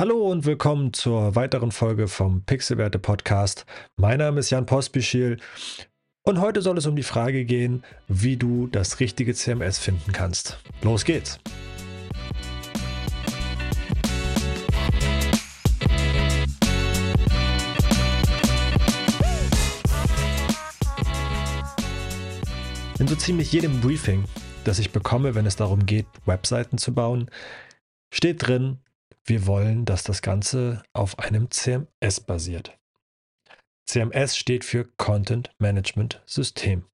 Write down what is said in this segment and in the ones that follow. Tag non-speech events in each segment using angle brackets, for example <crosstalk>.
Hallo und willkommen zur weiteren Folge vom Pixelwerte Podcast. Mein Name ist Jan Pospischil und heute soll es um die Frage gehen, wie du das richtige CMS finden kannst. Los geht's! In so ziemlich jedem Briefing, das ich bekomme, wenn es darum geht, Webseiten zu bauen, steht drin, wir wollen, dass das Ganze auf einem CMS basiert. CMS steht für Content Management System.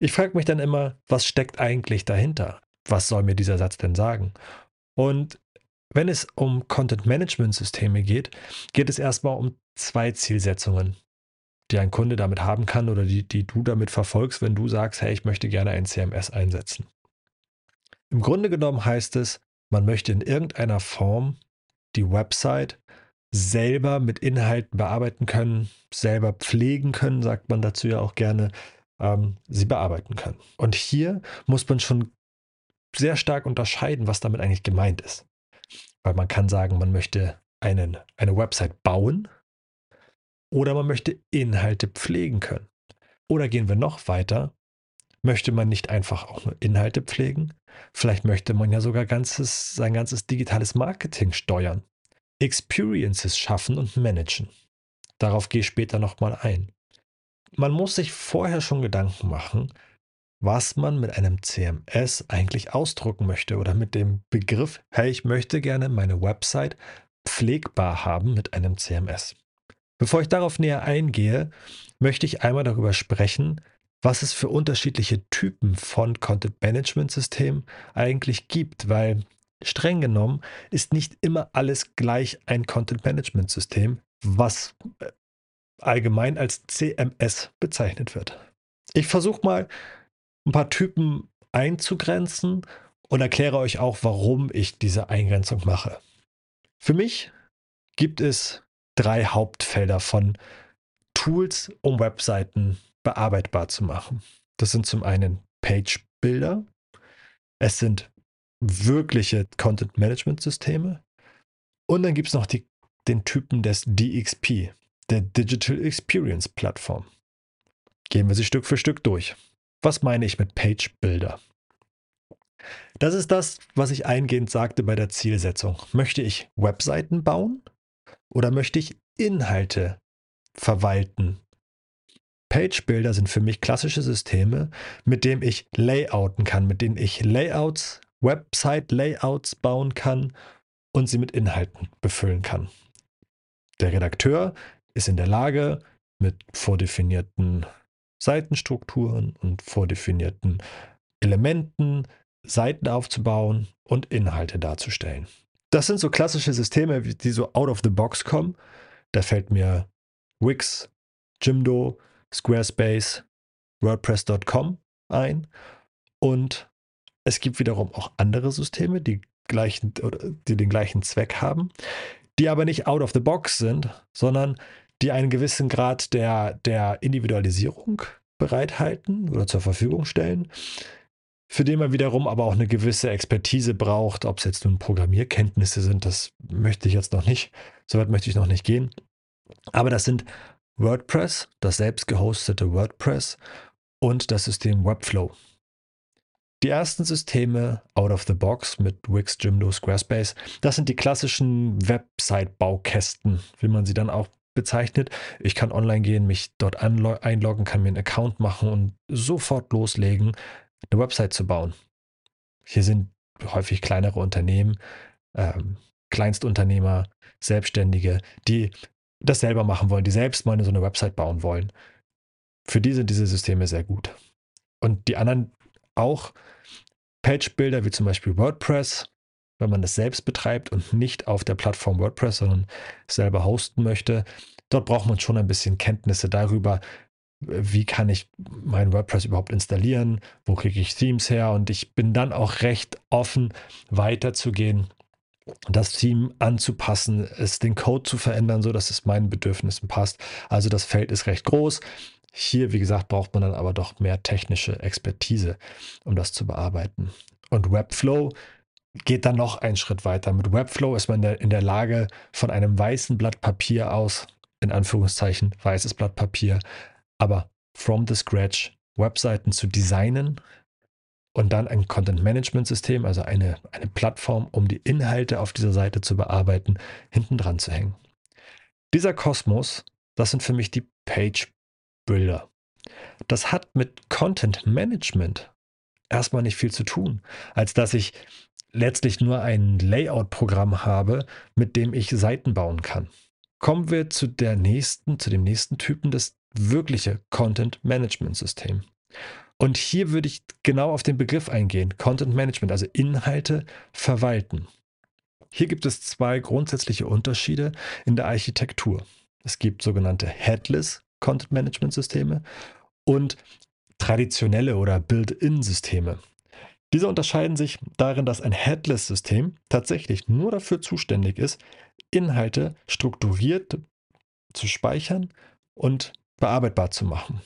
Ich frage mich dann immer, was steckt eigentlich dahinter? Was soll mir dieser Satz denn sagen? Und wenn es um Content Management Systeme geht, geht es erstmal um zwei Zielsetzungen, die ein Kunde damit haben kann oder die, die du damit verfolgst, wenn du sagst, hey, ich möchte gerne ein CMS einsetzen. Im Grunde genommen heißt es, man möchte in irgendeiner Form die Website selber mit Inhalten bearbeiten können, selber pflegen können, sagt man dazu ja auch gerne, ähm, sie bearbeiten können. Und hier muss man schon sehr stark unterscheiden, was damit eigentlich gemeint ist. Weil man kann sagen, man möchte einen, eine Website bauen oder man möchte Inhalte pflegen können. Oder gehen wir noch weiter, möchte man nicht einfach auch nur Inhalte pflegen? Vielleicht möchte man ja sogar ganzes, sein ganzes digitales Marketing steuern, Experiences schaffen und managen. Darauf gehe ich später nochmal ein. Man muss sich vorher schon Gedanken machen, was man mit einem CMS eigentlich ausdrucken möchte oder mit dem Begriff, hey, ich möchte gerne meine Website pflegbar haben mit einem CMS. Bevor ich darauf näher eingehe, möchte ich einmal darüber sprechen, was es für unterschiedliche Typen von Content Management Systemen eigentlich gibt, weil streng genommen ist nicht immer alles gleich ein Content Management System, was äh, allgemein als CMS bezeichnet wird. Ich versuche mal ein paar Typen einzugrenzen und erkläre euch auch, warum ich diese Eingrenzung mache. Für mich gibt es drei Hauptfelder von Tools, um Webseiten bearbeitbar zu machen. Das sind zum einen Page-Builder, es sind wirkliche Content-Management-Systeme und dann gibt es noch die, den Typen des DXP, der Digital Experience Plattform. Gehen wir sie Stück für Stück durch. Was meine ich mit Page-Builder? Das ist das, was ich eingehend sagte bei der Zielsetzung. Möchte ich Webseiten bauen oder möchte ich Inhalte verwalten? Page Builder sind für mich klassische Systeme, mit denen ich layouten kann, mit denen ich Layouts, Website-Layouts bauen kann und sie mit Inhalten befüllen kann. Der Redakteur ist in der Lage, mit vordefinierten Seitenstrukturen und vordefinierten Elementen Seiten aufzubauen und Inhalte darzustellen. Das sind so klassische Systeme, die so out of the box kommen. Da fällt mir Wix, Jimdo, Squarespace, WordPress.com ein. Und es gibt wiederum auch andere Systeme, die, gleichen, die den gleichen Zweck haben, die aber nicht out of the box sind, sondern die einen gewissen Grad der, der Individualisierung bereithalten oder zur Verfügung stellen, für den man wiederum aber auch eine gewisse Expertise braucht. Ob es jetzt nun Programmierkenntnisse sind, das möchte ich jetzt noch nicht, soweit möchte ich noch nicht gehen. Aber das sind WordPress, das selbst gehostete WordPress und das System Webflow. Die ersten Systeme out of the box mit Wix, Jimdo, Squarespace, das sind die klassischen Website-Baukästen, wie man sie dann auch bezeichnet. Ich kann online gehen, mich dort einloggen, kann mir einen Account machen und sofort loslegen, eine Website zu bauen. Hier sind häufig kleinere Unternehmen, ähm, Kleinstunternehmer, Selbstständige, die das selber machen wollen, die selbst mal so eine Website bauen wollen. Für die sind diese Systeme sehr gut. Und die anderen auch Page-Builder wie zum Beispiel WordPress, wenn man das selbst betreibt und nicht auf der Plattform WordPress, sondern selber hosten möchte. Dort braucht man schon ein bisschen Kenntnisse darüber, wie kann ich mein WordPress überhaupt installieren, wo kriege ich Themes her und ich bin dann auch recht offen weiterzugehen das Team anzupassen, es den Code zu verändern, so dass es meinen Bedürfnissen passt. Also das Feld ist recht groß. Hier, wie gesagt, braucht man dann aber doch mehr technische Expertise, um das zu bearbeiten. Und Webflow geht dann noch einen Schritt weiter. Mit Webflow ist man in der Lage, von einem weißen Blatt Papier aus, in Anführungszeichen weißes Blatt Papier, aber from the scratch Webseiten zu designen und dann ein Content-Management-System, also eine, eine Plattform, um die Inhalte auf dieser Seite zu bearbeiten, hinten dran zu hängen. Dieser Kosmos, das sind für mich die Page-Builder. Das hat mit Content-Management erstmal nicht viel zu tun, als dass ich letztlich nur ein Layout-Programm habe, mit dem ich Seiten bauen kann. Kommen wir zu der nächsten, zu dem nächsten Typen, das wirkliche Content Management System. Und hier würde ich genau auf den Begriff eingehen, Content Management, also Inhalte verwalten. Hier gibt es zwei grundsätzliche Unterschiede in der Architektur. Es gibt sogenannte Headless Content Management Systeme und traditionelle oder Build-in-Systeme. Diese unterscheiden sich darin, dass ein Headless-System tatsächlich nur dafür zuständig ist, Inhalte strukturiert zu speichern und bearbeitbar zu machen.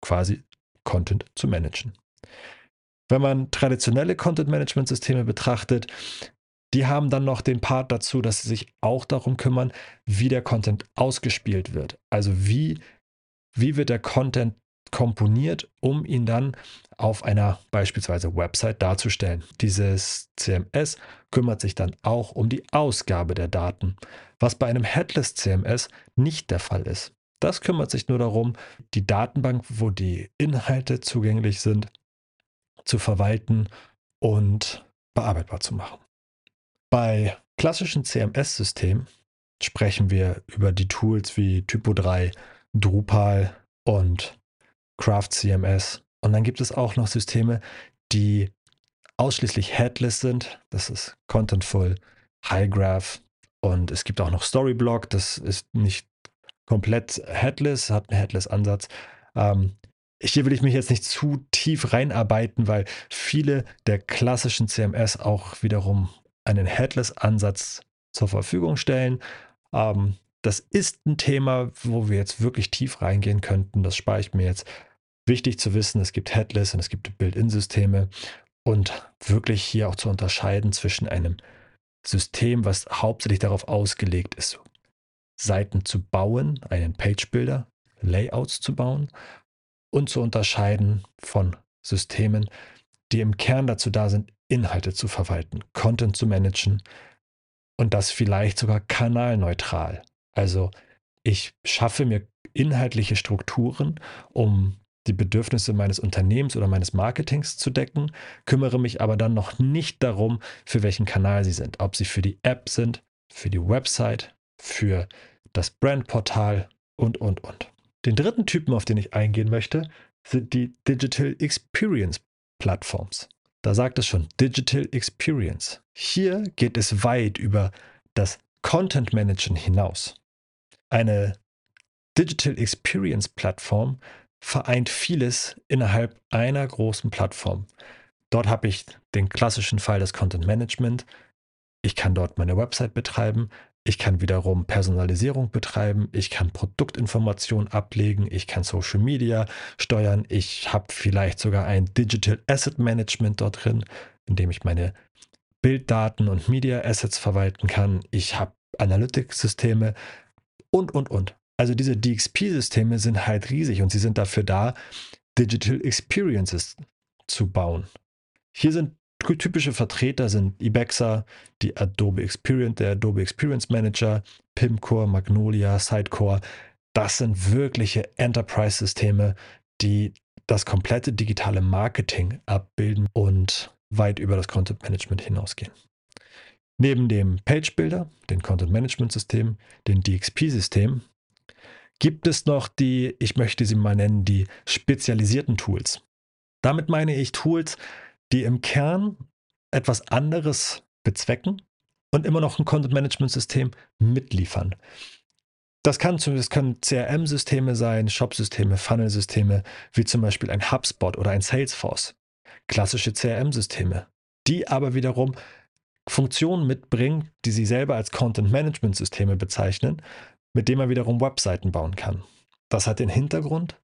Quasi Content zu managen. Wenn man traditionelle Content-Management-Systeme betrachtet, die haben dann noch den Part dazu, dass sie sich auch darum kümmern, wie der Content ausgespielt wird. Also wie, wie wird der Content komponiert, um ihn dann auf einer beispielsweise Website darzustellen. Dieses CMS kümmert sich dann auch um die Ausgabe der Daten, was bei einem Headless CMS nicht der Fall ist. Das kümmert sich nur darum, die Datenbank, wo die Inhalte zugänglich sind, zu verwalten und bearbeitbar zu machen. Bei klassischen CMS-Systemen sprechen wir über die Tools wie Typo3, Drupal und Craft CMS. Und dann gibt es auch noch Systeme, die ausschließlich headless sind. Das ist Contentful, Highgraph und es gibt auch noch Storyblock. Das ist nicht komplett headless, hat einen Headless-Ansatz. Ähm, hier will ich mich jetzt nicht zu tief reinarbeiten, weil viele der klassischen CMS auch wiederum einen Headless-Ansatz zur Verfügung stellen. Ähm, das ist ein Thema, wo wir jetzt wirklich tief reingehen könnten. Das spare ich mir jetzt wichtig zu wissen, es gibt Headless und es gibt Build-in-Systeme und wirklich hier auch zu unterscheiden zwischen einem System, was hauptsächlich darauf ausgelegt ist, Seiten zu bauen, einen Page-Builder, Layouts zu bauen und zu unterscheiden von Systemen, die im Kern dazu da sind, Inhalte zu verwalten, Content zu managen und das vielleicht sogar kanalneutral. Also ich schaffe mir inhaltliche Strukturen, um die Bedürfnisse meines Unternehmens oder meines Marketings zu decken, kümmere mich aber dann noch nicht darum, für welchen Kanal sie sind. Ob sie für die App sind, für die Website, für das Brandportal und, und, und. Den dritten Typen, auf den ich eingehen möchte, sind die Digital Experience Plattforms. Da sagt es schon, Digital Experience. Hier geht es weit über das Content Managen hinaus. Eine Digital Experience Plattform vereint vieles innerhalb einer großen Plattform. Dort habe ich den klassischen Fall des Content Management. Ich kann dort meine Website betreiben. Ich kann wiederum Personalisierung betreiben. Ich kann Produktinformationen ablegen. Ich kann Social Media steuern. Ich habe vielleicht sogar ein Digital Asset Management dort drin, in dem ich meine Bilddaten und Media Assets verwalten kann. Ich habe Analytics-Systeme und, und, und. Also diese DXP-Systeme sind halt riesig und sie sind dafür da, Digital Experiences zu bauen. Hier sind typische Vertreter sind Ibexa, die Adobe Experience, der Adobe Experience Manager, Pimcore, Magnolia, Sidecore. Das sind wirkliche Enterprise-Systeme, die das komplette digitale Marketing abbilden und weit über das Content Management hinausgehen. Neben dem Page Builder, dem Content Management System, dem DXP-System, gibt es noch die, ich möchte sie mal nennen, die spezialisierten Tools. Damit meine ich Tools, die im Kern etwas anderes bezwecken und immer noch ein Content-Management-System mitliefern. Das, kann, das können CRM-Systeme sein, Shop-Systeme, Funnel-Systeme, wie zum Beispiel ein HubSpot oder ein Salesforce. Klassische CRM-Systeme, die aber wiederum Funktionen mitbringen, die sie selber als Content-Management-Systeme bezeichnen, mit dem man wiederum Webseiten bauen kann. Das hat den Hintergrund,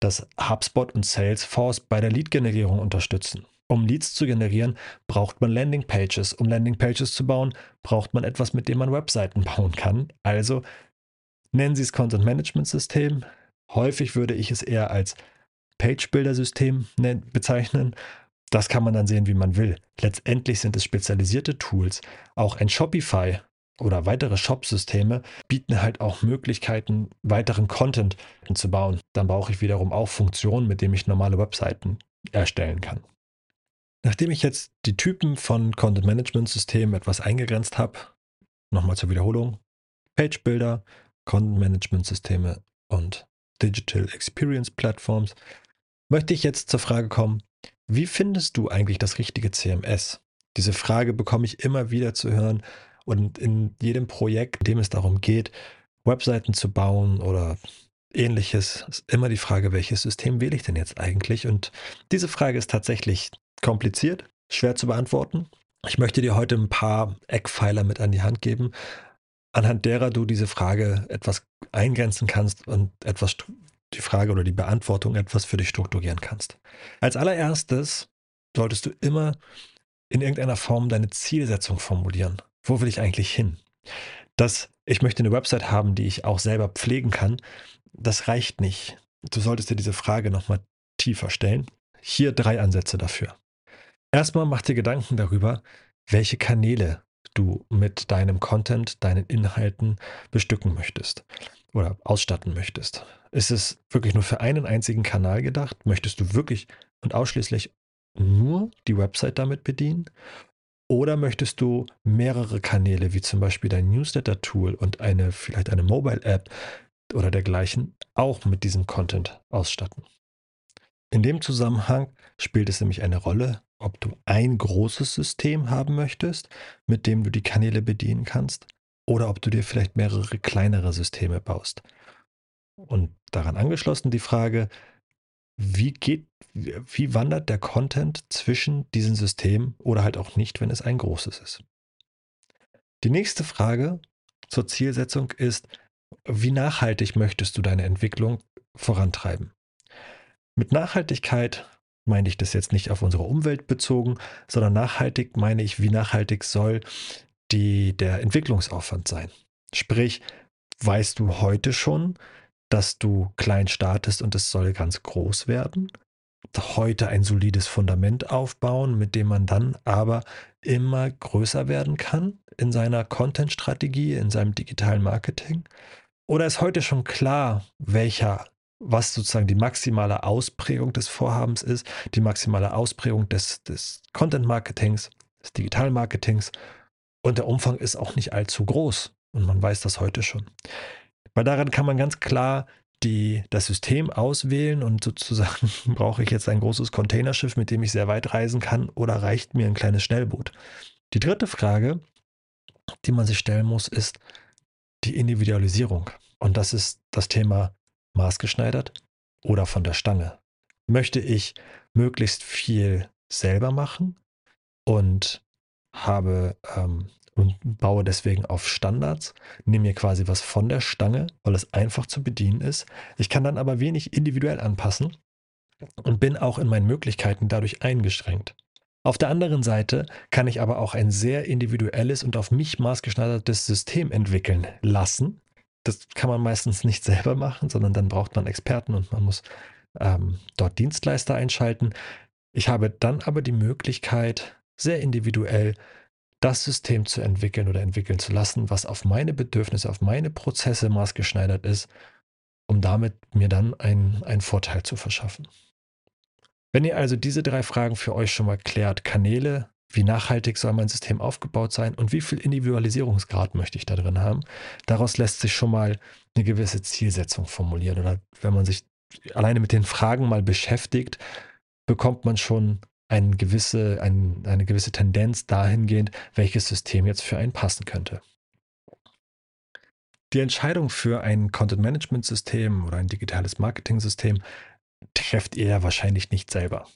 dass HubSpot und Salesforce bei der Lead-Generierung unterstützen. Um Leads zu generieren, braucht man Landingpages. Um Landingpages zu bauen, braucht man etwas, mit dem man Webseiten bauen kann. Also nennen Sie es Content Management System. Häufig würde ich es eher als Page Builder System bezeichnen. Das kann man dann sehen, wie man will. Letztendlich sind es spezialisierte Tools. Auch ein Shopify oder weitere Shop-Systeme bieten halt auch Möglichkeiten, weiteren Content zu bauen. Dann brauche ich wiederum auch Funktionen, mit denen ich normale Webseiten erstellen kann. Nachdem ich jetzt die Typen von Content Management Systemen etwas eingegrenzt habe, nochmal zur Wiederholung, Page Builder, Content Management Systeme und Digital Experience Platforms, möchte ich jetzt zur Frage kommen, wie findest du eigentlich das richtige CMS? Diese Frage bekomme ich immer wieder zu hören und in jedem Projekt, in dem es darum geht, Webseiten zu bauen oder ähnliches, ist immer die Frage, welches System wähle ich denn jetzt eigentlich? Und diese Frage ist tatsächlich kompliziert, schwer zu beantworten. Ich möchte dir heute ein paar Eckpfeiler mit an die Hand geben, anhand derer du diese Frage etwas eingrenzen kannst und etwas die Frage oder die Beantwortung etwas für dich strukturieren kannst. Als allererstes solltest du immer in irgendeiner Form deine Zielsetzung formulieren. Wo will ich eigentlich hin? Das, ich möchte eine Website haben, die ich auch selber pflegen kann, das reicht nicht. Du solltest dir diese Frage nochmal tiefer stellen. Hier drei Ansätze dafür. Erstmal mach dir Gedanken darüber, welche Kanäle du mit deinem Content, deinen Inhalten bestücken möchtest oder ausstatten möchtest. Ist es wirklich nur für einen einzigen Kanal gedacht? Möchtest du wirklich und ausschließlich nur die Website damit bedienen? Oder möchtest du mehrere Kanäle, wie zum Beispiel dein Newsletter-Tool und eine, vielleicht eine Mobile-App oder dergleichen, auch mit diesem Content ausstatten? In dem Zusammenhang spielt es nämlich eine Rolle, ob du ein großes System haben möchtest, mit dem du die Kanäle bedienen kannst, oder ob du dir vielleicht mehrere kleinere Systeme baust. Und daran angeschlossen die Frage, wie geht, wie wandert der Content zwischen diesen Systemen oder halt auch nicht, wenn es ein großes ist? Die nächste Frage zur Zielsetzung ist, wie nachhaltig möchtest du deine Entwicklung vorantreiben? Mit Nachhaltigkeit meine ich das jetzt nicht auf unsere Umwelt bezogen, sondern nachhaltig meine ich, wie nachhaltig soll die, der Entwicklungsaufwand sein. Sprich, weißt du heute schon, dass du klein startest und es soll ganz groß werden? Heute ein solides Fundament aufbauen, mit dem man dann aber immer größer werden kann in seiner Content-Strategie, in seinem digitalen Marketing? Oder ist heute schon klar, welcher, was sozusagen die maximale Ausprägung des Vorhabens ist, die maximale Ausprägung des, des Content-Marketings, des Digital-Marketings und der Umfang ist auch nicht allzu groß. Und man weiß das heute schon. Weil daran kann man ganz klar die, das System auswählen und sozusagen <laughs> brauche ich jetzt ein großes Containerschiff, mit dem ich sehr weit reisen kann oder reicht mir ein kleines Schnellboot? Die dritte Frage, die man sich stellen muss, ist die Individualisierung. Und das ist das Thema maßgeschneidert oder von der Stange. Möchte ich möglichst viel selber machen und habe ähm, und baue deswegen auf Standards, nehme mir quasi was von der Stange, weil es einfach zu bedienen ist. Ich kann dann aber wenig individuell anpassen und bin auch in meinen Möglichkeiten dadurch eingeschränkt. Auf der anderen Seite kann ich aber auch ein sehr individuelles und auf mich maßgeschneidertes System entwickeln lassen. Das kann man meistens nicht selber machen, sondern dann braucht man Experten und man muss ähm, dort Dienstleister einschalten. Ich habe dann aber die Möglichkeit, sehr individuell das System zu entwickeln oder entwickeln zu lassen, was auf meine Bedürfnisse, auf meine Prozesse maßgeschneidert ist, um damit mir dann einen, einen Vorteil zu verschaffen. Wenn ihr also diese drei Fragen für euch schon mal klärt, Kanäle, wie nachhaltig soll mein System aufgebaut sein und wie viel Individualisierungsgrad möchte ich da drin haben, daraus lässt sich schon mal eine gewisse Zielsetzung formulieren. Oder wenn man sich alleine mit den Fragen mal beschäftigt, bekommt man schon eine gewisse, ein, eine gewisse Tendenz dahingehend, welches System jetzt für einen passen könnte. Die Entscheidung für ein Content-Management-System oder ein digitales Marketing-System trefft ihr ja wahrscheinlich nicht selber.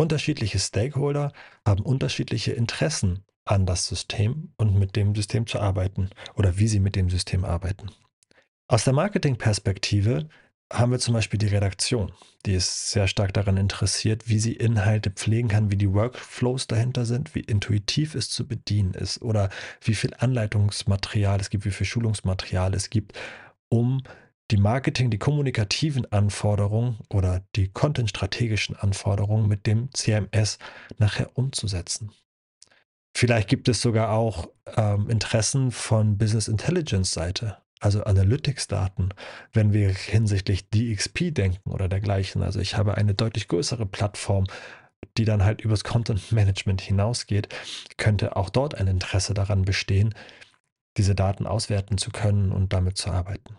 Unterschiedliche Stakeholder haben unterschiedliche Interessen an das System und mit dem System zu arbeiten oder wie sie mit dem System arbeiten. Aus der Marketing-Perspektive haben wir zum Beispiel die Redaktion, die ist sehr stark daran interessiert, wie sie Inhalte pflegen kann, wie die Workflows dahinter sind, wie intuitiv es zu bedienen ist oder wie viel Anleitungsmaterial es gibt, wie viel Schulungsmaterial es gibt, um die Marketing, die kommunikativen Anforderungen oder die content-strategischen Anforderungen mit dem CMS nachher umzusetzen. Vielleicht gibt es sogar auch ähm, Interessen von Business Intelligence Seite, also Analytics-Daten, wenn wir hinsichtlich DXP denken oder dergleichen. Also ich habe eine deutlich größere Plattform, die dann halt übers Content Management hinausgeht, könnte auch dort ein Interesse daran bestehen, diese Daten auswerten zu können und damit zu arbeiten.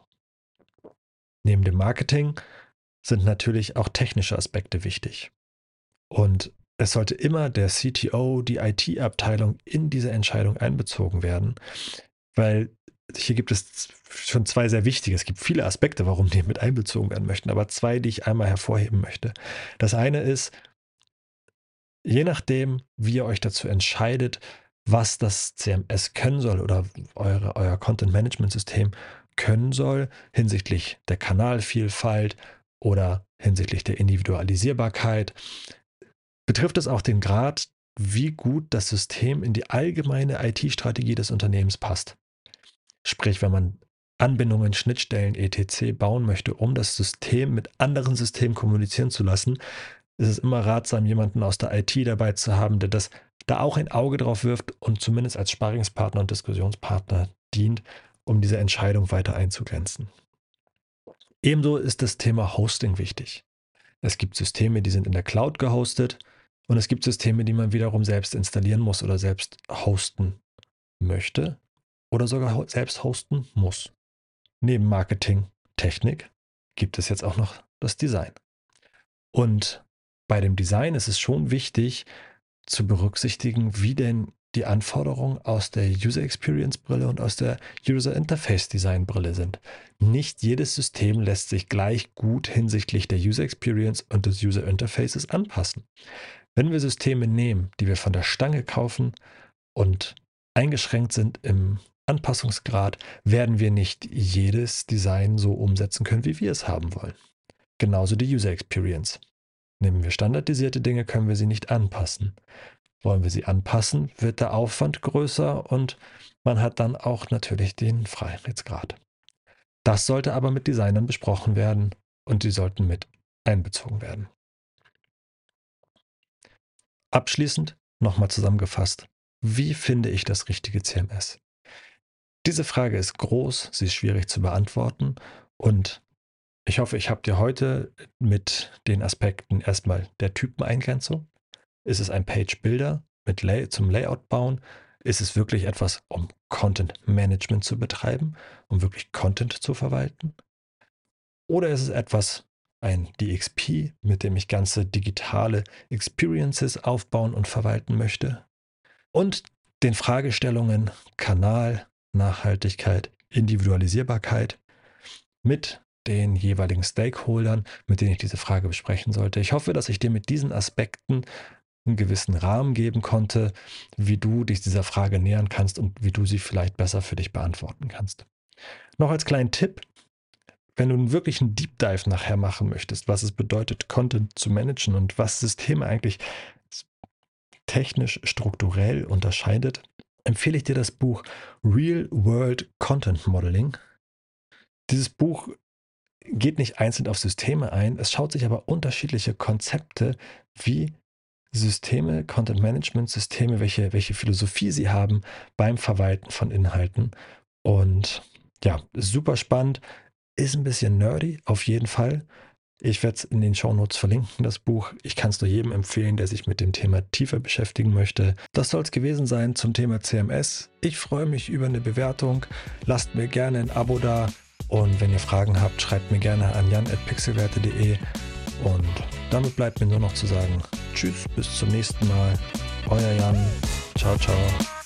Neben dem Marketing sind natürlich auch technische Aspekte wichtig. Und es sollte immer der CTO, die IT-Abteilung in diese Entscheidung einbezogen werden, weil hier gibt es schon zwei sehr wichtige. Es gibt viele Aspekte, warum die mit einbezogen werden möchten, aber zwei, die ich einmal hervorheben möchte. Das eine ist, je nachdem, wie ihr euch dazu entscheidet, was das CMS können soll oder eure, euer Content-Management-System können soll hinsichtlich der Kanalvielfalt oder hinsichtlich der Individualisierbarkeit, betrifft es auch den Grad, wie gut das System in die allgemeine IT-Strategie des Unternehmens passt. Sprich, wenn man Anbindungen, Schnittstellen, etc. bauen möchte, um das System mit anderen Systemen kommunizieren zu lassen, ist es immer ratsam, jemanden aus der IT dabei zu haben, der das da auch ein Auge drauf wirft und zumindest als Sparingspartner und Diskussionspartner dient, um diese Entscheidung weiter einzugrenzen. Ebenso ist das Thema Hosting wichtig. Es gibt Systeme, die sind in der Cloud gehostet und es gibt Systeme, die man wiederum selbst installieren muss oder selbst hosten möchte oder sogar selbst hosten muss. Neben Marketing, Technik gibt es jetzt auch noch das Design. Und bei dem Design ist es schon wichtig zu berücksichtigen, wie denn die Anforderungen aus der User Experience Brille und aus der User Interface Design Brille sind. Nicht jedes System lässt sich gleich gut hinsichtlich der User Experience und des User Interfaces anpassen. Wenn wir Systeme nehmen, die wir von der Stange kaufen und eingeschränkt sind im Anpassungsgrad, werden wir nicht jedes Design so umsetzen können, wie wir es haben wollen. Genauso die User Experience. Nehmen wir standardisierte Dinge, können wir sie nicht anpassen. Wollen wir sie anpassen, wird der Aufwand größer und man hat dann auch natürlich den Freiheitsgrad. Das sollte aber mit Designern besprochen werden und sie sollten mit einbezogen werden. Abschließend nochmal zusammengefasst, wie finde ich das richtige CMS? Diese Frage ist groß, sie ist schwierig zu beantworten und ich hoffe, ich habe dir heute mit den Aspekten erstmal der Typeneingrenzung, ist es ein Page-Builder mit Lay zum Layout bauen? Ist es wirklich etwas, um Content Management zu betreiben, um wirklich Content zu verwalten? Oder ist es etwas, ein DXP, mit dem ich ganze digitale Experiences aufbauen und verwalten möchte? Und den Fragestellungen Kanal, Nachhaltigkeit, Individualisierbarkeit mit den jeweiligen Stakeholdern, mit denen ich diese Frage besprechen sollte. Ich hoffe, dass ich dir mit diesen Aspekten einen gewissen Rahmen geben konnte, wie du dich dieser Frage nähern kannst und wie du sie vielleicht besser für dich beantworten kannst. Noch als kleinen Tipp, wenn du wirklich einen Deep Dive nachher machen möchtest, was es bedeutet, Content zu managen und was Systeme eigentlich technisch strukturell unterscheidet, empfehle ich dir das Buch Real World Content Modeling. Dieses Buch geht nicht einzeln auf Systeme ein, es schaut sich aber unterschiedliche Konzepte wie Systeme, Content-Management-Systeme, welche, welche Philosophie sie haben beim Verwalten von Inhalten. Und ja, super spannend, ist ein bisschen nerdy, auf jeden Fall. Ich werde es in den Shownotes verlinken, das Buch. Ich kann es nur jedem empfehlen, der sich mit dem Thema tiefer beschäftigen möchte. Das soll es gewesen sein zum Thema CMS. Ich freue mich über eine Bewertung. Lasst mir gerne ein Abo da. Und wenn ihr Fragen habt, schreibt mir gerne an jan.pixelwerte.de. Und damit bleibt mir nur noch zu sagen, tschüss, bis zum nächsten Mal. Euer Jan. Ciao, ciao.